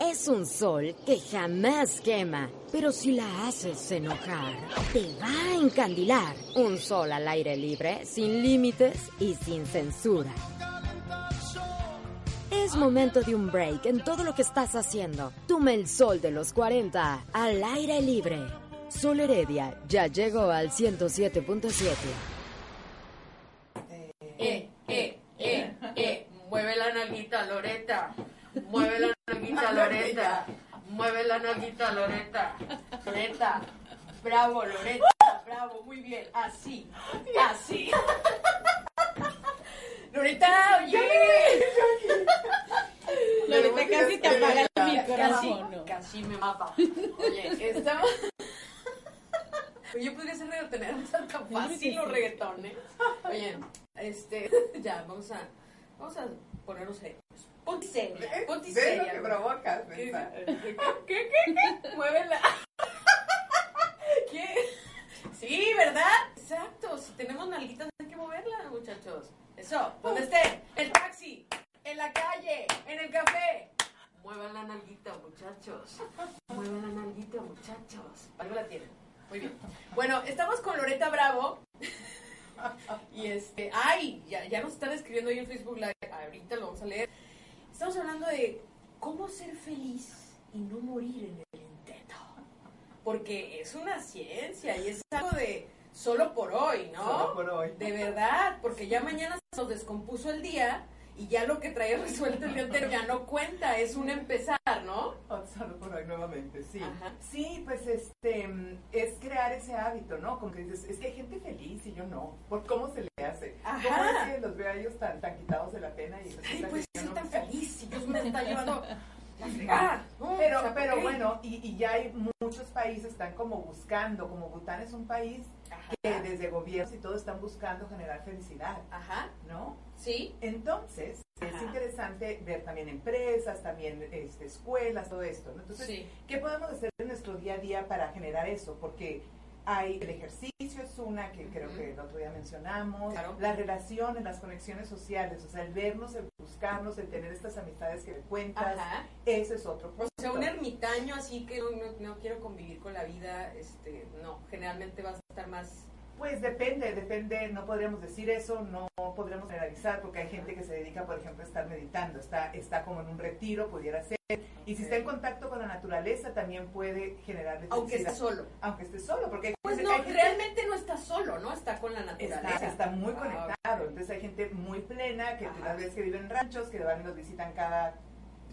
Es un sol que jamás quema, pero si la haces enojar, te va a encandilar. Un sol al aire libre, sin límites y sin censura. Es momento de un break en todo lo que estás haciendo. Toma el sol de los 40 al aire libre. Sol Heredia ya llegó al 107.7. Eh, eh, eh, eh. Mueve la nalguita, Loreta. Mueve la nalguita, Loreta. La nalguita, Loreta. Loreta. Bravo, Loreta. Bravo, muy bien. Así. Así. Loreta, oye. Loreta casi te apaga el micrófono. casi me mata. Oye, estamos... Yo podría ser reggaetonera, no tan tan fácil los reggaetones. Oye, este, ya, vamos a, vamos a ponernos serios. Ponte seria, ponte Ve lo seria. que provocas, ¿Qué, neta. qué, qué, qué, qué? Muévela. ¿Qué? Sí, ¿verdad? Exacto, si tenemos nalguitas hay que moverlas, muchachos. Eso, donde esté, el taxi, en la calle, en el café. Muevan la nalguita, muchachos. Muevan la nalguita, muchachos. Algo la tienen. Muy bien. Bueno, estamos con Loreta Bravo. Y este, ay, ya, ya nos están escribiendo ahí en Facebook Live. Ahorita lo vamos a leer. Estamos hablando de cómo ser feliz y no morir en el intento. Porque es una ciencia y es algo de solo por hoy, ¿no? Solo por hoy. De verdad, porque ya mañana se nos descompuso el día y ya lo que traía resuelto el día entero ya no cuenta, es un empezar, ¿no? Hoy nuevamente, sí. Ajá. Sí, pues este es crear ese hábito, ¿no? Como que dices, es que hay gente feliz y yo no. ¿Por cómo se le hace? Ajá. ¿Cómo es que los veo a ellos tan, tan quitados de la pena y Ay, pues soy no? tan feliz si Dios me está llevando. ¿no? Pero, O sea, ¿por pero bueno, y, y ya hay muchos países están como buscando, como Bután es un país Ajá. que desde gobiernos y todo están buscando generar felicidad, Ajá, ¿no? sí. Entonces, es interesante ver también empresas, también este, escuelas, todo esto, ¿no? Entonces, Sí. ¿qué podemos hacer en nuestro día a día para generar eso? Porque hay el ejercicio es una que creo que el otro día mencionamos, Claro. las relaciones, las conexiones sociales, o sea, el vernos, el buscarnos, el tener estas amistades que le cuentas, Ajá. ese es otro O sea, un ermitaño así que no, no- no quiero convivir con la vida, este, no, generalmente vas a estar más... Pues depende, depende, no podríamos decir eso, no podríamos generalizar, porque hay gente que se dedica, por ejemplo, a estar meditando, está, está como en un retiro, pudiera ser, y si está en contacto con la naturaleza también puede generarle Aunque esté solo. Aunque esté solo, porque hay Pues no, gente- realmente no está solo, ¿no? Está con la naturaleza. Está, está muy Ah, conectado, entonces hay gente muy plena, que tal vez que viven en ranchos, que van y los visitan cada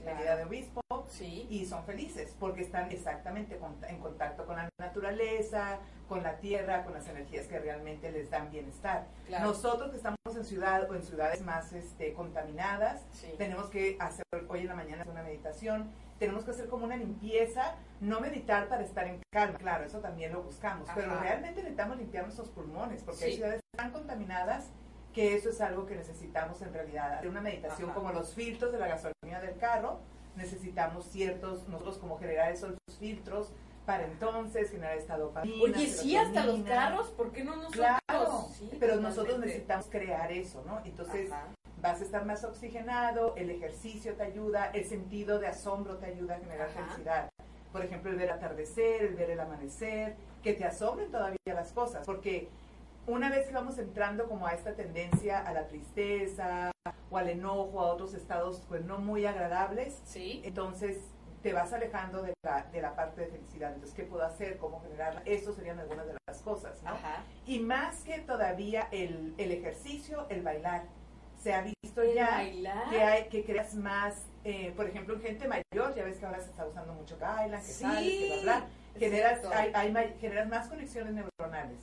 Claro. medida de obispo, Sí. y son felices porque están exactamente con- en contacto con la naturaleza, con la tierra, con las energías que realmente les dan bienestar. Claro. Nosotros que estamos en ciudad o en ciudades más este, contaminadas, Sí. tenemos que hacer hoy en la mañana una meditación, tenemos que hacer como una limpieza, no meditar para estar en calma, claro, eso también lo buscamos, pero Ajá. realmente necesitamos limpiar nuestros pulmones porque Sí. hay ciudades tan contaminadas que eso es algo que necesitamos en realidad. Hacer una meditación Ajá. como los filtros de la gasolina del carro, necesitamos ciertos, nosotros como generar esos filtros para entonces generar esta dopamina. Oye, sí, hasta los carros, ¿por qué no nosotros? Claro, Sí, pero nosotros necesitamos crear eso, ¿no? Entonces Ajá. vas a estar más oxigenado, el ejercicio te ayuda, el sentido de asombro te ayuda a generar Ajá. felicidad. Por ejemplo, el ver atardecer, el ver el amanecer, que te asombren todavía las cosas, porque una vez que vamos entrando como a esta tendencia a la tristeza o al enojo, a otros estados pues no muy agradables, Sí. entonces te vas alejando de la, de la parte de felicidad. Entonces, ¿qué puedo hacer? ¿Cómo generarla? Eso serían algunas de las cosas, ¿no? Ajá. Y más que todavía el, el ejercicio, el bailar. Se ha visto ya bailar. que hay que creas más, eh, por ejemplo, en gente mayor, ya ves que ahora se está usando mucho que bailan, que Sí, sales, que bla, bla. Generas, hay, hay generas más conexiones neuronales.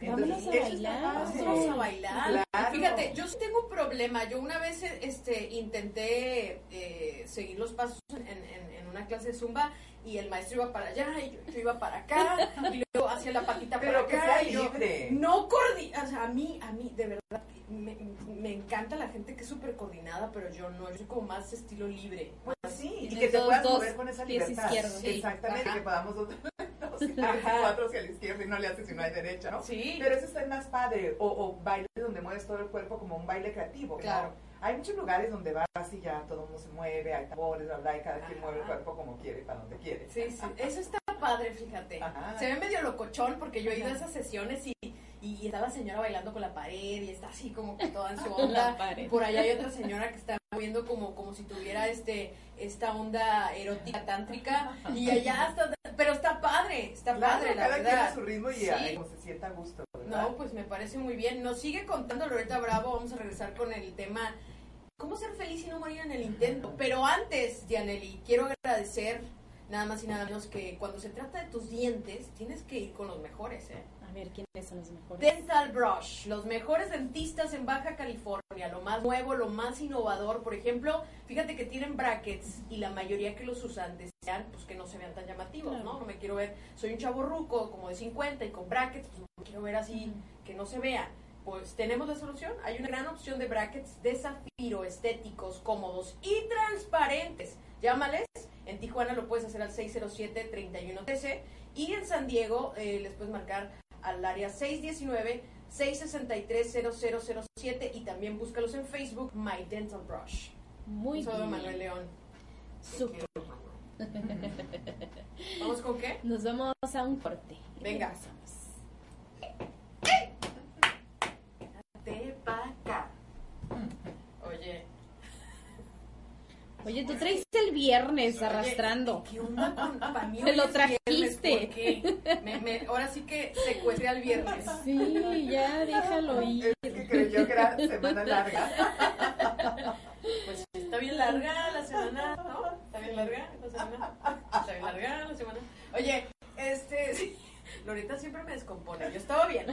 Vámonos a bailar. Vamos a bailar. Claro. Fíjate, yo sí tengo un problema. Yo una vez este, intenté eh, seguir los pasos en, en- en una clase de zumba y el maestro iba para allá y yo, yo iba para acá y luego hacía la patita Pero para que acá. sea y yo, libre. No coordina, o sea, a mí, a mí, de verdad, me, me encanta la gente que es súper coordinada, pero yo no, yo soy como más estilo libre. Pues sí, y que te puedas mover con esa libertad. Sí, Exactamente, ajá. que podamos cuatro hacia la izquierda y no le haces si no hay derecha, ¿no? Sí. Pero eso está más padre. O, o bailes donde mueves todo el cuerpo como un baile creativo. ¿no? Claro. Hay muchos lugares donde vas y ya todo el mundo se mueve, hay tambores, bla, bla, y cada quien mueve el cuerpo como quiere, para donde quiere. Sí, sí, eso está padre, fíjate. Ajá. Se ve medio locochón porque yo he ido a esas sesiones y, y está la señora bailando con la pared y está así como que toda en su onda. Y por allá hay otra señora que está moviendo como, como si tuviera este esta onda erótica tántrica y allá está, pero está padre, está Claro, padre, la cada quien verdad. a su ritmo y Sí. a- como se sienta a gusto. ¿verdad? No, pues me parece muy bien. Nos sigue contando Loreta Bravo. Vamos a regresar con el tema ¿Cómo ser feliz y no morir en el intento? Pero antes, Dianelli, quiero agradecer nada más y nada menos que cuando se trata de tus dientes, tienes que ir con los mejores, ¿eh? Ver, ¿quiénes son los mejores? Dental Brush, los mejores dentistas en Baja California, lo más nuevo, lo más innovador. Por ejemplo, fíjate que tienen brackets y la mayoría que los usan desean pues, que no se vean tan llamativos, Claro. ¿no? No me quiero ver, soy un chavo ruco como de 50 y con brackets, pues me quiero ver así, que no se vea. Pues tenemos la solución. Hay una gran opción de brackets de zafiro, estéticos, cómodos y transparentes. Llámales. En Tijuana lo puedes hacer al 607-3113 y en San Diego eh, les puedes marcar al área 619-663-0007 y también búscalos en Facebook, My Dental Brush. Muy Soy bien. Manuel León. ¿Vamos con qué? Nos vamos a un corte. Venga. Regresamos vaca. Oye. Oye, tú traes el viernes Oye, arrastrando. ¿Qué onda con para mí? Te lo viernes, trajiste. ahora sí que secuestré al viernes. Sí, ya déjalo ir. Es que creyó que era semana larga. Pues está bien larga la semana, ¿no? Está bien larga la semana. Está bien larga la semana. Oye, este, sí, Loreta siempre me descompone. Yo estaba bien,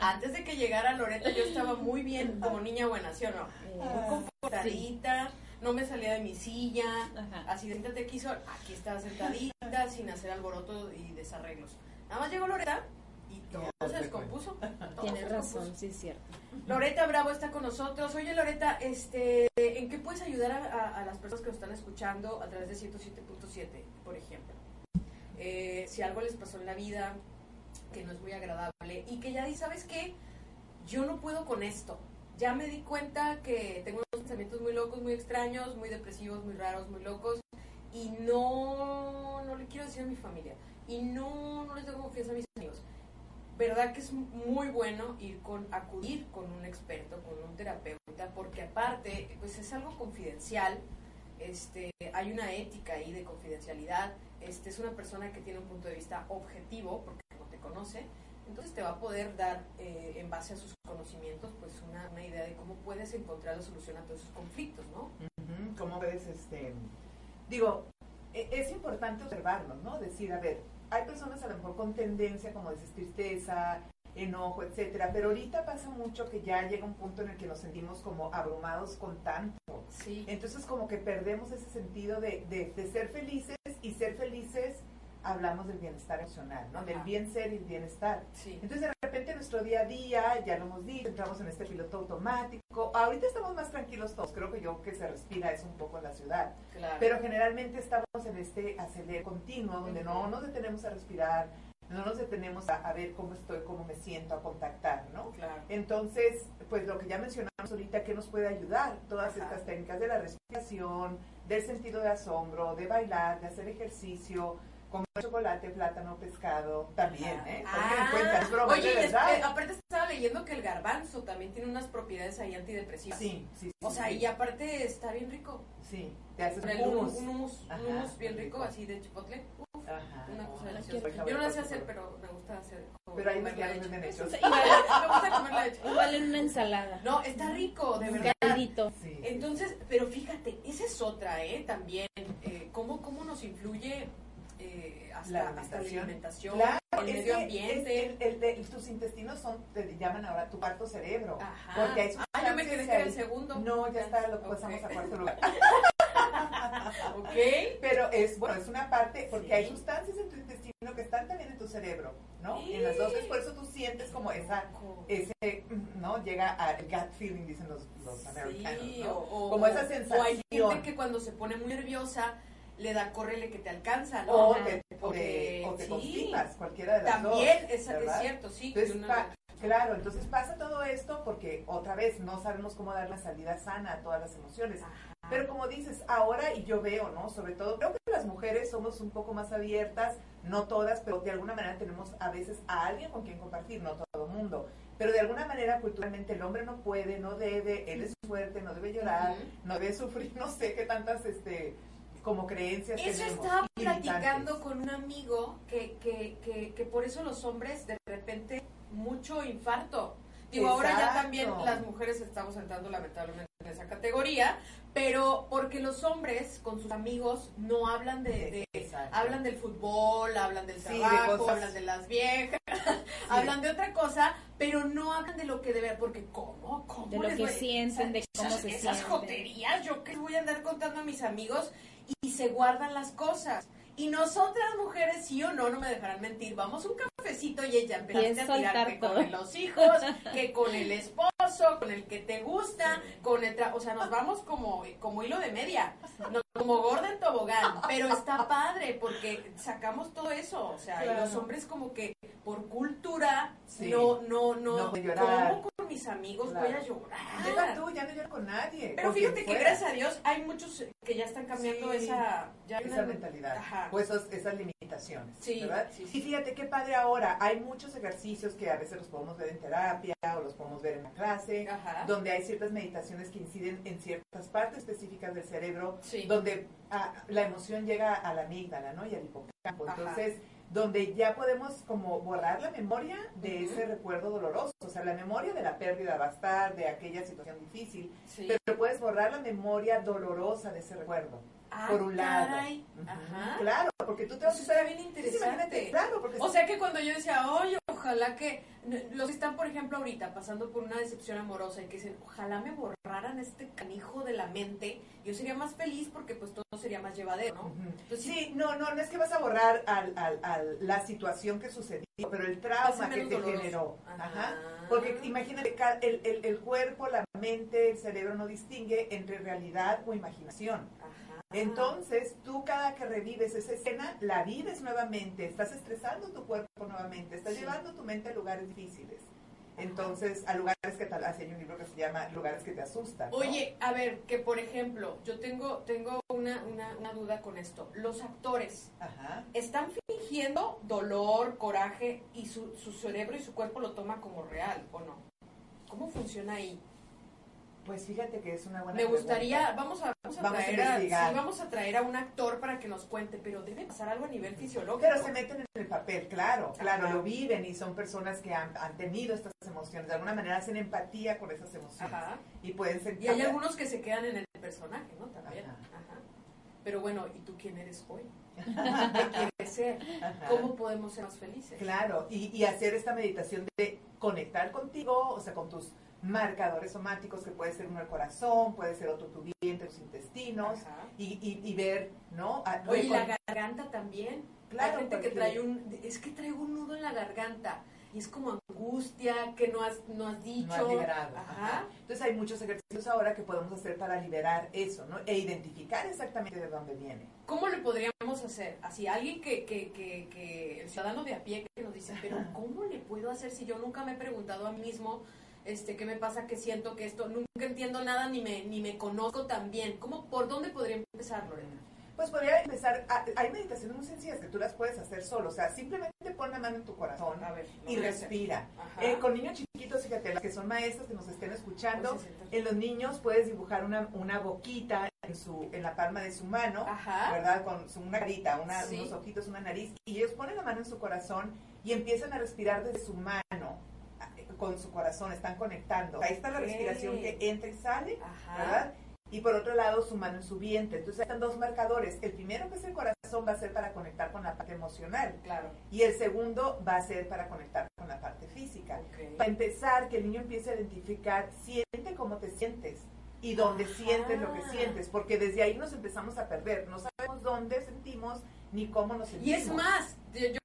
Antes de que llegara Loreta, yo estaba muy bien, como niña buena, ¿sí o no? Muy comportadita, no me salía de mi silla. Ajá. Así de te quiso, aquí estaba sentadita, sin hacer alboroto y desarreglos. Nada más llegó Loreta y todo Ya se descompuso. Todo Tienes se descompuso. razón, sí es cierto. Loreta Bravo está con nosotros. Oye, Loreta, este, ¿en qué puedes ayudar a, a- a las personas que nos están escuchando a través de 107.7, por ejemplo? Eh, si algo les pasó en la vida que no es muy agradable y que ya di, ¿sabes qué? Yo no puedo con esto. Ya me di cuenta que tengo unos pensamientos muy locos, muy extraños, muy depresivos, muy raros, muy locos y no, no le quiero decir a mi familia y no, no les tengo confianza a mis amigos verdad que es muy bueno ir con acudir con un experto, con un terapeuta, porque aparte, pues es algo confidencial, este, hay una ética ahí de confidencialidad, este es una persona que tiene un punto de vista objetivo, porque no te conoce, entonces te va a poder dar, eh, en base a sus conocimientos, pues una, una idea de cómo puedes encontrar la solución a todos esos conflictos, ¿no? ¿Cómo ves? Este, digo, e- es importante observarnos, ¿no? Decir, a ver, hay personas a lo mejor con tendencia, como dices, tristeza, enojo, etcétera, pero ahorita pasa mucho que ya llega un punto en el que nos sentimos como abrumados con tanto. Sí. Entonces como que perdemos ese sentido de, de- de ser felices y ser felices hablamos del bienestar emocional, ¿no? Del bien ser y el bienestar. Sí. Entonces de repente nuestro día a día, ya lo hemos dicho, entramos en este piloto automático. Ahorita estamos más tranquilos todos, creo que yo que se respira eso un poco en la ciudad. Claro. Pero generalmente estamos en este acelerar continuo, donde no nos detenemos a respirar, no nos detenemos a, a ver cómo estoy, cómo me siento, a contactar, ¿no? claro. Entonces, pues lo que ya mencionamos ahorita, ¿qué nos puede ayudar? Todas Ajá. estas técnicas de la respiración, del sentido de asombro, de bailar, de hacer ejercicio, comer chocolate, plátano, pescado, también, ¿eh? Porque Ah, encuentras bromas oye, de y es- verdad. eh, aparte estaba leyendo que el garbanzo también tiene unas propiedades ahí antidepresivas. Sí, sí, sí. O sea, sí, y aparte está bien rico. Sí, te haces un hummus, un hummus, un hummus bien rico, rico. así de chipotle. Uf, Ajá. una cosa Ay, deliciosa. Yo no la sé hacer, pero me gusta hacer. Pero hay comer unos que la ya venden leche. hechos. Igual, me gusta comer la leche. Igual en una ensalada. No, está rico, de Un verdad. caldito. Sí. Entonces, pero fíjate, esa es otra, ¿eh? También, eh, cómo, cómo nos influye eh, hasta, La hasta la alimentación. alimentación, Claro, el medio ambiente. es- el- el tus intestinos son, te llaman ahora tu cuarto cerebro. Ajá. Porque hay Ah, yo me quedé que era el segundo. No, ya está, lo pasamos a cuarto lugar. ok. Pero es, bueno, es una parte, porque Sí. hay sustancias en tu intestino que están también en tu cerebro, ¿no? Y en las dos, por eso tú sientes como esa, ese, ¿no? Llega al gut feeling, dicen los, los americanos, Sí, ¿no? o, como esa O hay sensación. gente que cuando se pone muy nerviosa le da córrele que te alcanza, ¿no? o te, o te, o te Sí. constipas, cualquiera de las dos. También, es, cierto, sí. Entonces, pa- claro, entonces pasa todo esto porque otra vez no sabemos cómo dar la salida sana a todas las emociones. Ajá. Pero como dices, ahora y yo veo, ¿no? Sobre todo, creo que las mujeres somos un poco más abiertas, no todas, pero de alguna manera tenemos a veces a alguien con quien compartir, no todo el mundo. Pero de alguna manera culturalmente el hombre no puede, no debe, él es fuerte, no debe llorar, no debe sufrir, no sé qué tantas, este, como creencias Eso tenemos. estaba limitantes. platicando con un amigo que, que, que, que por eso los hombres de repente mucho infarto. Digo, ahora ya también las mujeres estamos entrando lamentablemente en esa categoría, pero porque los hombres con sus amigos no hablan de, de- hablan del fútbol, hablan del Sí, trabajo, hablan de las viejas, hablan de otra cosa, pero no hablan de lo que debe, porque ¿cómo? ¿Cómo De lo les que voy- sienten, de cómo esas, se esas sienten. joterías, yo que voy a andar contando a mis amigos y se guardan las cosas. Y nosotras mujeres, sí o no, no me dejarán mentir, vamos un cafecito y ella es a tirar soltar que todo. con los hijos, que con el esposo, con el que te gusta, con el tra- o sea, nos vamos como, como hilo de media, no- como gorda en tobogán, pero está padre porque sacamos todo eso, o sea, y los hombres como que por cultura Sí. no, no, no, No puede llorar. ¿cómo con mis amigos Claro. voy a llorar? Deja tú, ya no lloro con nadie. Pero fíjate que gracias a Dios hay muchos que ya están cambiando Sí, esa, ya esa una- mentalidad Ajá. o esos- esas limitaciones, Sí, ¿verdad? Y fíjate qué padre ahora, hay muchos ejercicios que a veces los podemos ver en terapia o los podemos ver en la clase, Ajá. donde hay ciertas meditaciones que inciden en ciertas partes específicas del cerebro, Sí. Donde ah, la emoción llega a la amígdala, ¿no? Y al hipocampo. Ajá. Entonces, donde ya podemos como borrar la memoria de ese recuerdo doloroso, o sea, la memoria de la pérdida va a estar, de aquella situación difícil, Sí. pero puedes borrar la memoria dolorosa de ese recuerdo Ah, por un lado. caray. Ajá. Claro, porque tú te vas a está bien Sí, interesante. imagínate, claro, porque O sea que cuando yo decía, oye, ojalá que los que están, por ejemplo, ahorita pasando por una decepción amorosa y que dicen, ojalá me borraran este canijo de la mente, yo sería más feliz porque pues todo sería más llevadero, ¿no? Entonces, Sí, no, no, no es que vas a borrar al, al, al- la situación que sucedió, pero el trauma que te doloroso. generó. Ajá. Ajá. Porque imagínate, el, el, el cuerpo, la mente, el cerebro no distingue entre realidad o imaginación. Entonces, tú cada que revives esa escena, la vives nuevamente, estás estresando tu cuerpo nuevamente, estás Sí. llevando tu mente a lugares difíciles. Entonces, a lugares que tal, así hay un libro que se llama Lugares que te asustan. ¿no? Oye, a ver, que por ejemplo, yo tengo, tengo una, una, una duda con esto. Los actores, Ajá. están fingiendo dolor, coraje y su, su cerebro y su cuerpo lo toma como real o no? ¿Cómo funciona ahí? Pues fíjate que es una buena Me gustaría, vamos a, vamos a Vamos traer a, sí, vamos a traer a un actor para que nos cuente, pero debe pasar algo a nivel fisiológico. Pero se meten en el papel, claro, claro, Ajá. lo viven y son personas que han, han tenido estas emociones, de alguna manera hacen empatía con esas emociones Ajá. y pueden sentir... Y hay algunos que se quedan en el personaje, ¿no? También. Ajá. Ajá. Pero bueno, ¿y tú quién eres hoy? ¿Qué quieres ser? Ajá. ¿Cómo podemos ser más felices? Claro, y, y hacer esta meditación de conectar contigo, o sea, con tus marcadores somáticos, que puede ser uno el corazón, puede ser otro tu vientre, tus intestinos, y, y, y ver, ¿no? A- Oye, ¿y la garganta también. Claro, Hay gente que trae un, es que traigo un nudo en la garganta y es como angustia que no has, no has dicho. no has liberado. Ajá. Ajá. Entonces hay muchos ejercicios ahora que podemos hacer para liberar eso, ¿no? E identificar exactamente de dónde viene. ¿Cómo le podríamos hacer? Así, alguien que, que, que, que el ciudadano de a pie que nos dice, pero ¿cómo le puedo hacer si yo nunca me he preguntado a mí mismo este, qué me pasa, qué siento, que esto, nunca entiendo nada ni me, ni me conozco tan bien? ¿Cómo, ¿Por dónde podría empezar, Lorena? Pues podría empezar, a- hay meditaciones muy sencillas que tú las puedes hacer solo, o sea, simplemente pon la mano en tu corazón A ver, lo y respira. Eh, con niños chiquitos, fíjate, las que son maestras que nos estén escuchando, Pues, sí, en los niños puedes dibujar una, una boquita en, su, en la palma de su mano, Ajá. ¿verdad? Con su- una carita, una- Sí. unos ojitos, una nariz, y ellos ponen la mano en su corazón y empiezan a respirar desde su mano con su corazón, están conectando. Ahí está la respiración que entra y sale, Ajá. ¿verdad? Y por otro lado, su mano en su vientre. Entonces, están dos marcadores. El primero, que es el corazón, va a ser para conectar con la parte emocional. Claro. Y el segundo va a ser para conectar con la parte física. Ok. Para empezar, que el niño empiece a identificar, siente cómo te sientes y dónde Ajá. sientes lo que sientes, porque desde ahí nos empezamos a perder. No sabemos dónde sentimos ni cómo nos sentimos. Y es más, yo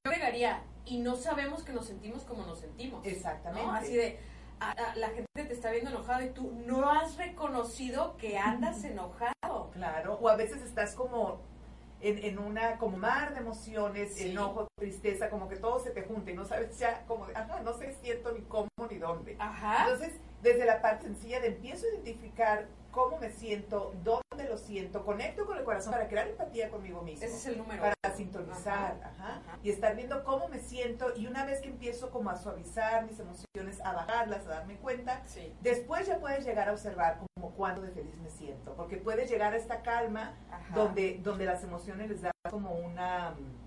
y no sabemos que nos sentimos como nos sentimos. Exactamente. ¿no? Así de, a- a- la gente te está viendo enojado y tú no has reconocido que andas enojado. Claro, o a veces estás como en, en una como mar de emociones, Sí. enojo, tristeza, como que todo se te junta y no sabes ya como, de, ajá, no sé siento ni cómo ni dónde. Ajá. Entonces, desde la parte sencilla de empiezo a identificar cómo me siento, dónde lo siento, conecto con el corazón para crear empatía conmigo mismo. Ese es el número para sintonizar, Ajá. ajá, Ajá. y estar viendo cómo me siento y una vez que empiezo como a suavizar mis emociones, a bajarlas, a darme cuenta, Sí. Después ya puedes llegar a observar como cuándo de feliz me siento, porque puedes llegar a esta calma donde, donde las emociones les da como una... mm,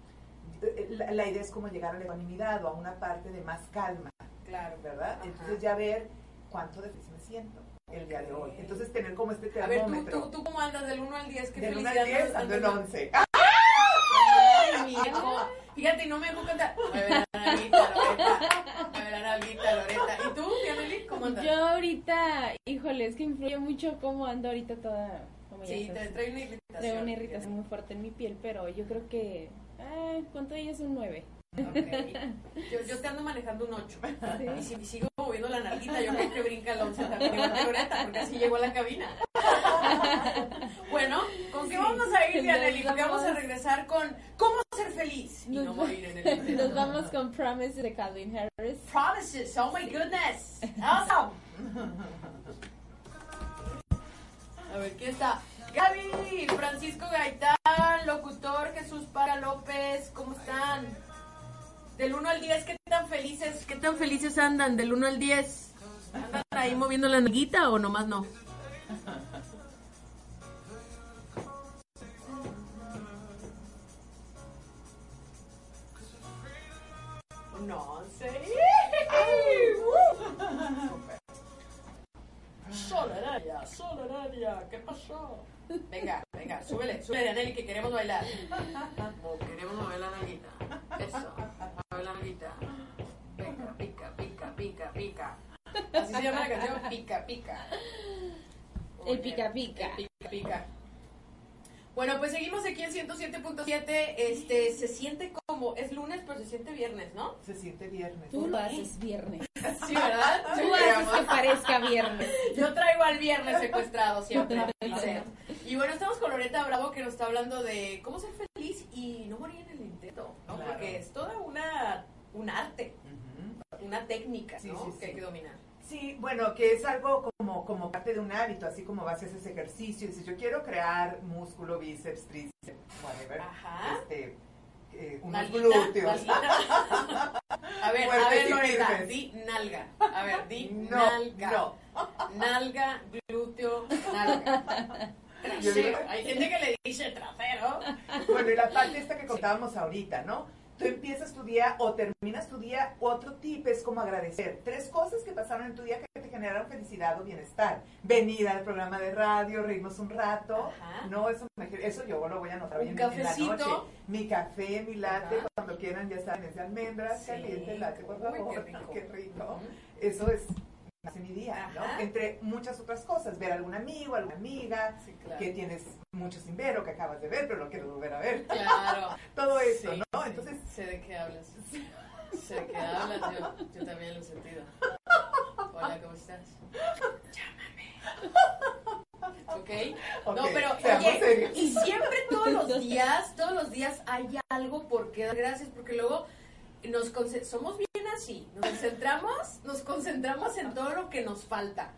La, la idea es como llegar a la ecuanimidad o a una parte de más calma, Claro. ¿verdad? Entonces ya ver cuánto de feliz me siento el día de hoy. Entonces tener como este A ver, tú, termómetro. tú, tú cómo andas del 1 al 10, qué del 1 felicidad al 10 andas- ando en andas- 11. Ay, mi hijo. Fíjate, no me. Yo ahorita, híjole, es que influye mucho cómo ando ahorita toda. Como ya Sí, te trae una irritación. Traigo una irritación muy fuerte en mi piel, pero yo creo que. Ah, ¿Cuánto ella es un 9? Yo, yo te ando manejando un 8. Y si sigo moviendo la nalguita, yo creo que brinca el 11 también Loreta, porque así llegó a la cabina. Bueno, ¿con qué vamos a ir, Dianely? Porque vamos a regresar con ¿Cómo ser feliz? Y no Nos, morir en el nos vamos con Promises de Calvin Harris. Promises, oh my goodness. Awesome. A ver, ¿quién está? Gaby, Francisco Gaitán, locutor Jesús Para López, ¿cómo están? Del 1 al 10, ¿qué tan felices, qué tan felices andan? Del 1 al 10. ¿Andan ahí moviendo la nalguita o nomás no? No sé. Soleraria, Soleraria, ¿qué pasó? Venga, venga, súbele, súbele, Aneli, que queremos bailar. Oh, queremos mover la nalguita. Eso, la nalguita. Venga, pica, pica, pica, pica. Así se llama la canción, pica, pica. El pica, pica. El pica, pica. Bueno, pues seguimos aquí en 107.7. Este, se siente como, es lunes, pero se siente viernes, ¿no? Se siente viernes. Tú lo haces viernes. Sí, ¿verdad? Sí, Tú haces que parezca viernes. Yo traigo al viernes secuestrado siempre. Y bueno, estamos con Loreta Bravo que nos está hablando de cómo ser feliz y no morir en el intento, ¿no? Claro. Porque es toda una un arte, una técnica, Sí, ¿no? sí, sí. Que hay que dominar. Sí, bueno, que es algo como, como parte de un hábito, así como vas a hacer ese ejercicio. Y dices, yo quiero crear músculo, bíceps, tríceps, whatever. Ajá. Este, eh, unos Nalguita, glúteos. nalguita. A ver, a ver, firmes. di nalga. A ver, di No, nalga. no. Nalga, glúteo, nalga. Yo digo- Trasero. Hay gente que le dice trasero. Bueno, y la parte esta que contábamos ahorita, ¿no? Tú empiezas tu día o terminas tu día, otro tip es como agradecer. Tres cosas que pasaron en tu día que te generaron felicidad o bienestar. Venir al programa de radio, reírnos un rato. Ajá. No, eso, me- eso yo lo voy a anotar hoy Un en, la noche. Mi café, mi latte, Ajá. cuando quieran ya saben, es de almendras, Sí. caliente, latte, por Uy, favor. qué rico. Qué rico. Eso es hace mi día, ¿no? Entre muchas otras cosas, ver a algún amigo, alguna amiga, Sí, claro. que tienes mucho sin ver o que acabas de ver, pero lo quieres volver a ver. Claro. Todo eso, Sí, ¿no? sí. Entonces, Sé de qué hablas. Sé de qué hablas, yo, yo también lo he sentido. Hola, ¿cómo estás? Llámame. ¿Ok? Ok, no, pero oye, y siempre todos los días, todos los días hay algo por qué dar gracias, porque luego nos somos bien así, nos concentramos, nos concentramos en todo lo que nos falta.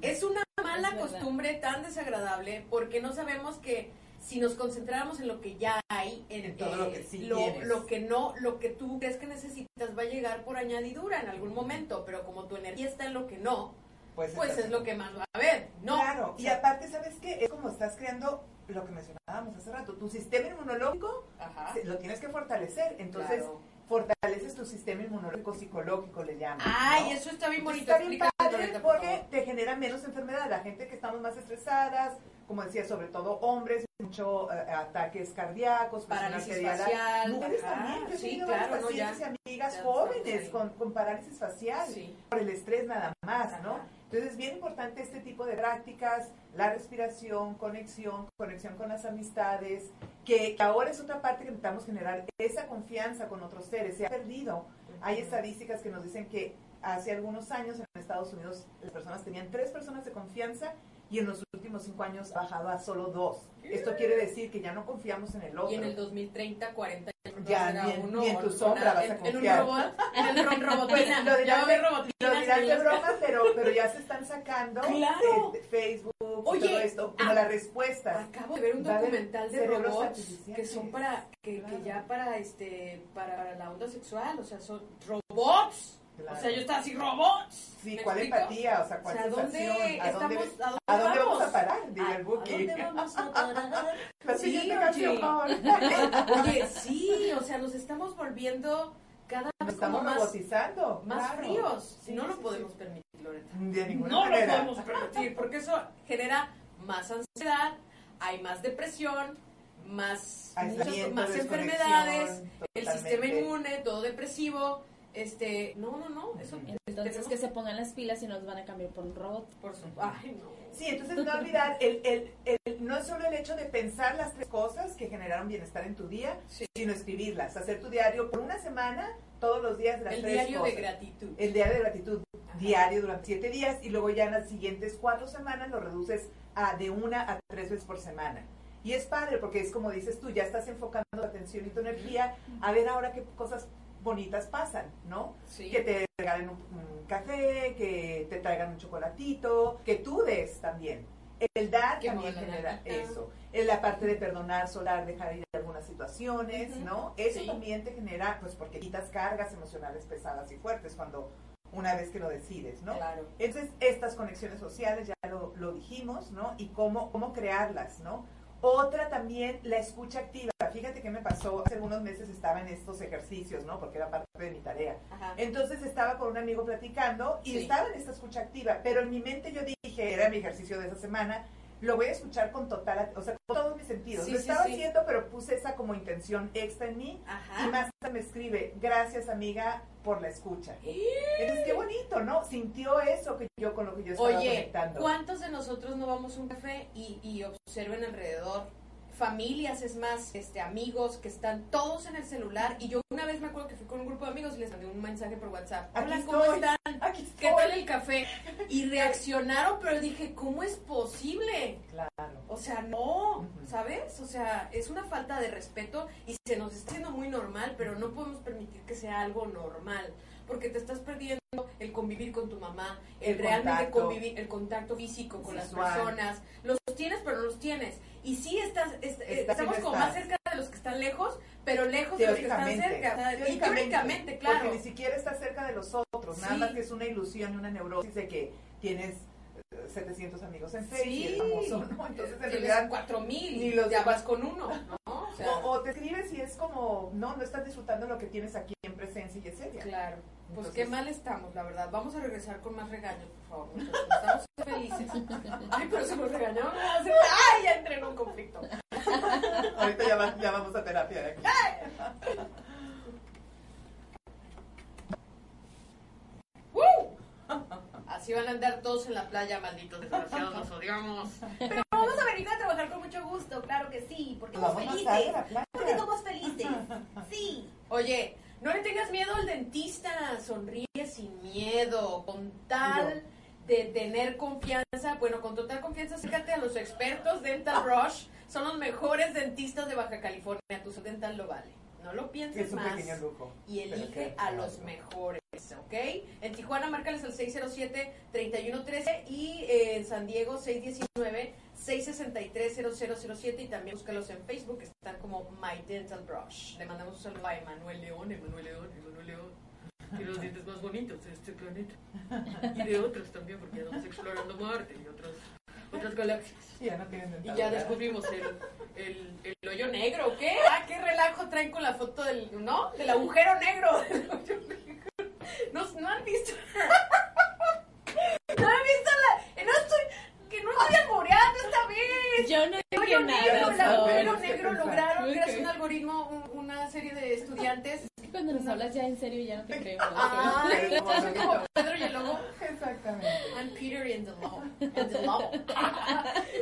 Es una mala Es costumbre tan desagradable porque no sabemos que si nos concentráramos en lo que ya hay, en, En todo lo que sí lo, lo que no, lo que tú crees que necesitas va a llegar por añadidura en algún momento, pero como tu energía está en lo que no, pues, pues es lo que más va a haber, ¿no? Claro, y aparte, ¿sabes qué? Es como estás creando lo que mencionábamos hace rato. Tu sistema inmunológico Ajá. lo tienes que fortalecer. Entonces, Claro. Fortaleces tu sistema inmunológico psicológico, le llaman. Ay, ¿no? eso está bien bonito. Está bien padre porque te genera menos enfermedad. La gente que estamos más estresadas, como decía, sobre todo hombres, mucho eh, ataques cardíacos, Parálisis facial, Mujeres ajá, también, yo he sí, tenido claro, varias no, pacientes ya. y amigas Ya jóvenes con, con parálisis facial, Sí. por el estrés nada más, ¿no? Entonces es bien importante este tipo de prácticas, la respiración, conexión, conexión con las amistades, que, que ahora es otra parte que necesitamos generar, esa confianza con otros seres. Se ha perdido. Hay estadísticas que nos dicen que hace algunos años en Estados Unidos las personas tenían tres personas de confianza y en los últimos cinco años ha bajado a solo dos. Esto quiere decir que ya no confiamos en el otro. Y en el 2030, 40 años Ya, ni en- ni tu sombra vas a en, en un confiar. robot, en el ro- robotina. Lo dirán de, broma, pero, pero ya se están sacando ¡Claro! Facebook, y Oye, todo esto, como ah, las respuestas. Acabo de ver un documental de robots que son para que, ya para este para la onda sexual, o sea, son robots. Claro. O sea, yo estaba así robots. Sí, ¿Me ¿cuál explico? empatía? O sea, O ¿cuál sea, ¿a dónde sensación? ¿A dónde, estamos? ¿A dónde, ¿A dónde vamos vamos? a parar? Diría ¿A- el ¿A Buki. dónde vamos a parar? La Sí, siguiente canción. Oye, sí, o sea, nos estamos volviendo cada Nos vez estamos más, robotizando. más claro. fríos. Sí, no lo podemos sí. permitir, Loreta. De ninguna No lo podemos permitir, porque eso genera más ansiedad, hay más depresión, más, muchas- enfermedades, el sistema inmune, todo depresivo. Este, no, no, no, eso Entonces tenemos que se pongan las pilas y nos van a cambiar por un robot. por su, ay, no. Sí, entonces no olvidar, el, el, el- no es solo el hecho de pensar las tres cosas que generaron bienestar en tu día, Sí. sino escribirlas, hacer tu diario por una semana, todos los días de las El tres diario de gratitud. El diario de gratitud diario durante siete días y luego ya en las siguientes cuatro semanas lo reduces a de una a tres veces por semana. Y es padre porque es como dices tú, ya estás enfocando tu atención y tu energía a ver ahora qué cosas bonitas pasan, ¿no? Sí. Que te regalen un, un café, que te traigan un chocolatito, que tú des también. El dar Que también genera eso. En la parte de perdonar, solar, dejar ir algunas situaciones. ¿no? Eso Sí. también te genera, pues porque quitas cargas emocionales pesadas y fuertes cuando una vez que lo decides, ¿no? Claro. Entonces, estas conexiones sociales ya lo, lo dijimos, ¿no? Y cómo, cómo crearlas, ¿no? Otra también, la escucha activa. Fíjate qué me pasó, hace algunos meses estaba en estos ejercicios, ¿no? Porque era parte de mi tarea. Ajá. Entonces estaba con un amigo platicando y Sí. estaba en esta escucha activa, pero en mi mente yo dije, era mi ejercicio de esa semana, lo voy a escuchar con total, o sea, con todos mis sentidos. Sí, lo estaba sí. haciendo, pero puse esa como intención extra en mí Ajá. y más me escribe, gracias amiga por la escucha. Entonces, qué bonito, ¿no? Sintió eso que yo con lo que yo estaba Oye, conectando. ¿cuántos de nosotros no vamos a un café y, y observen alrededor? Familias, es más, este, amigos que están todos en el celular. Y yo una vez me acuerdo que fui con un grupo de amigos y les mandé un mensaje por WhatsApp. Aquí Hola, ¿cómo estoy. están? Aquí estoy. ¿Qué tal el café? Y reaccionaron, pero dije, ¿cómo es posible? Claro. O sea, no. ¿sabes? O sea, es una falta de respeto y se nos está haciendo muy normal, pero no podemos permitir que sea algo normal, porque te estás perdiendo el convivir con tu mamá, el, El realmente contacto. convivir, el contacto físico con las personas. Los tienes, pero no los tienes. Y sí estás, es- eh, Estás estamos como más cerca de los que están lejos, pero lejos de los que están Teóricamente. cerca. Sea, y teóricamente, claro. Porque ni siquiera estás cerca de los otros. Nada Sí. más que es una ilusión y una neurosis de que tienes eh, 700 amigos en Facebook Sí. famoso, ¿no? Entonces, en realidad, cuatro mil ni y los ya vas con uno, ¿no? O sea, o, o te escribes y es como, no, no estás disfrutando lo que tienes aquí en presencia y es seria. Claro. Pues Entonces- qué mal estamos, la verdad. Vamos a regresar con más regaños, por favor. Estamos felices. Ay, pero si nos regañaron, Ay, ya entré en un conflicto. Ahorita ya, va- ya vamos a terapia de aquí. ¡Woo! Así van a andar todos en la playa, malditos desgraciados, los odiamos. Pero vamos a venir a trabajar con mucho gusto, claro que sí, porque Nos somos felices. Porque somos felices. Sí. Oye, no le tengas miedo al dentista, sonríe sin miedo, con tal de tener confianza, bueno, con total confianza, acércate a los expertos Dental Rush, son los mejores dentistas de Baja California, tu dental lo vale. No lo pienses Es un más pequeño lujo. y elige a los mejores, ¿ok? En Tijuana, márcales al 607-3113 y eh, en San Diego, 619-663-0007 y también búscalos en Facebook, que están como My Dental Brush. Le mandamos un saludo a Emanuel León, Emanuel León, Emanuel León. Tiene los dientes más bonitos de este planeta. Y de otros también, porque ya estamos explorando Marte y otros, otras galaxias. Sí, ya no tienen Y ya descubrimos el, el, el hoyo negro, ¿qué? Ah, qué relajo traen con la foto del, ¿no? Del agujero negro. Del hoyo negro. No, no han visto. No han visto la. No estoy. Que no estoy alboreando esta vez. Yo no dije negro, nada. la- Sol. pero negro lograron Ok. gracias a un algoritmo, un- una serie de estudiantes. Es que cuando nos hablas ya en serio ya no te creo. Ay, yo soy como Pedro y el lobo. Exactamente. I'm Peter and the Lobo. And the Lobo.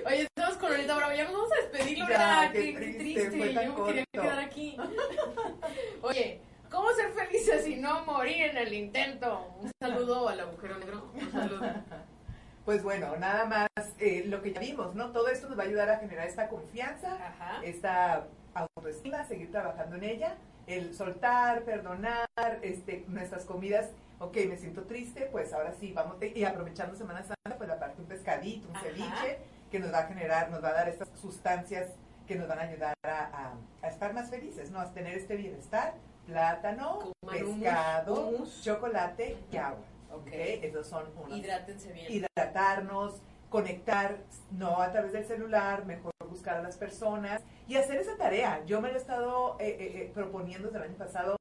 Oye, estamos con Loreta Bravo. Ya nos vamos a despedir, Loreta. Ya, qué qué, triste, triste. Yo quería corto. quedar aquí. Oye, ¿cómo ser felices y no morir en el intento? Un saludo al agujero negro. Un saludo. Pues bueno, nada más eh, lo que ya vimos, ¿no? Todo esto nos va a ayudar a generar esta confianza, Ajá. esta autoestima, seguir trabajando en ella, el soltar, perdonar, este, nuestras comidas. Ok, me siento triste, pues ahora sí, vamos, y aprovechando Semana Santa, pues la parte un pescadito, un Ajá. ceviche, que nos va a generar, nos va a dar estas sustancias que nos van a ayudar a, a- a estar más felices, ¿no? A tener este bienestar, plátano, Coman pescado, chocolate y agua. Ok. Ok, esos son unos Hidrátense bien. hidratarnos, conectar, no a través del celular, mejor buscar a las personas y hacer esa tarea. Yo me lo he estado eh, eh, eh, proponiendo desde el año pasado.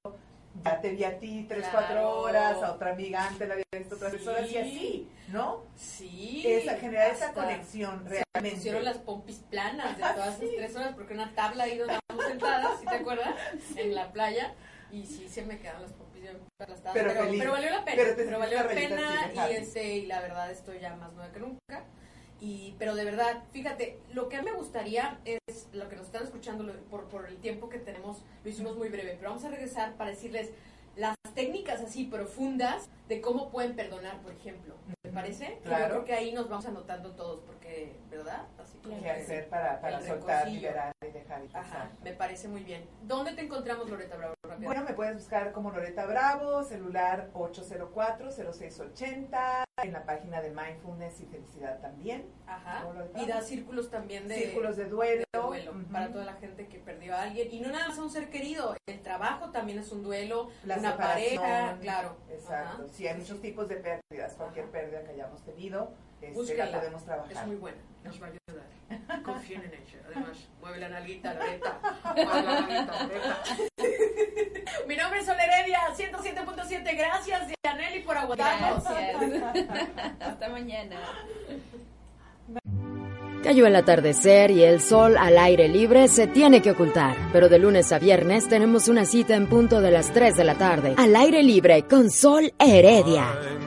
Ya te vi a ti tres, Claro. cuatro horas, a otra amiga antes la había visto otras Sí. horas y así, ¿no? Sí. Esa, generar esa conexión Se realmente. pusieron las pompis planas de todas esas tres horas porque una tabla ahí donde estábamos sentadas, ¿sí te acuerdas? En la playa. Y sí se me quedaron las pompis. Pero Pero, pero valió la pena. Pero Pero, valió la pena y, este, y la verdad estoy ya más nueva que nunca. Y, pero de verdad, fíjate, lo que me gustaría es, lo que nos están escuchando lo- por, por el tiempo que tenemos, lo hicimos muy breve, pero vamos a regresar para decirles las técnicas así profundas de cómo pueden perdonar, por ejemplo. ¿Te parece? Claro. Yo creo que ahí nos vamos anotando todos, porque, ¿verdad? Así como ¿Qué que- hacer para, para soltar, recosillo. liberar y dejar ir? Ajá, me parece muy bien. ¿Dónde te encontramos, Loreta Bravo? Bueno, me puedes buscar como Loreta Bravo, celular 804-0680, en la página de Mindfulness y Felicidad también. Ajá. Y da círculos también de, Círculos de duelo. de duelo Ujú. para toda la gente que perdió a alguien. Y no nada más a un ser querido, el trabajo también es un duelo, La una separación. pareja, claro. Exacto. Ajá. Sí, hay muchos tipos de pérdidas. Cualquier Ajá. pérdida que hayamos tenido, este, la podemos trabajar. Es muy buena, nos va a ayudar. Confíen en ella. Además, mueve la nalguita. Mueve la nalguita, Loreta. Mi nombre es Sol Heredia, 107.7. Gracias, Dianelli, por aguantarnos. Gracias. Hasta mañana. Cayó el atardecer y el sol al aire libre se tiene que ocultar. Pero de lunes a viernes tenemos una cita en punto de las 3 de la tarde. Al aire libre con Sol Heredia.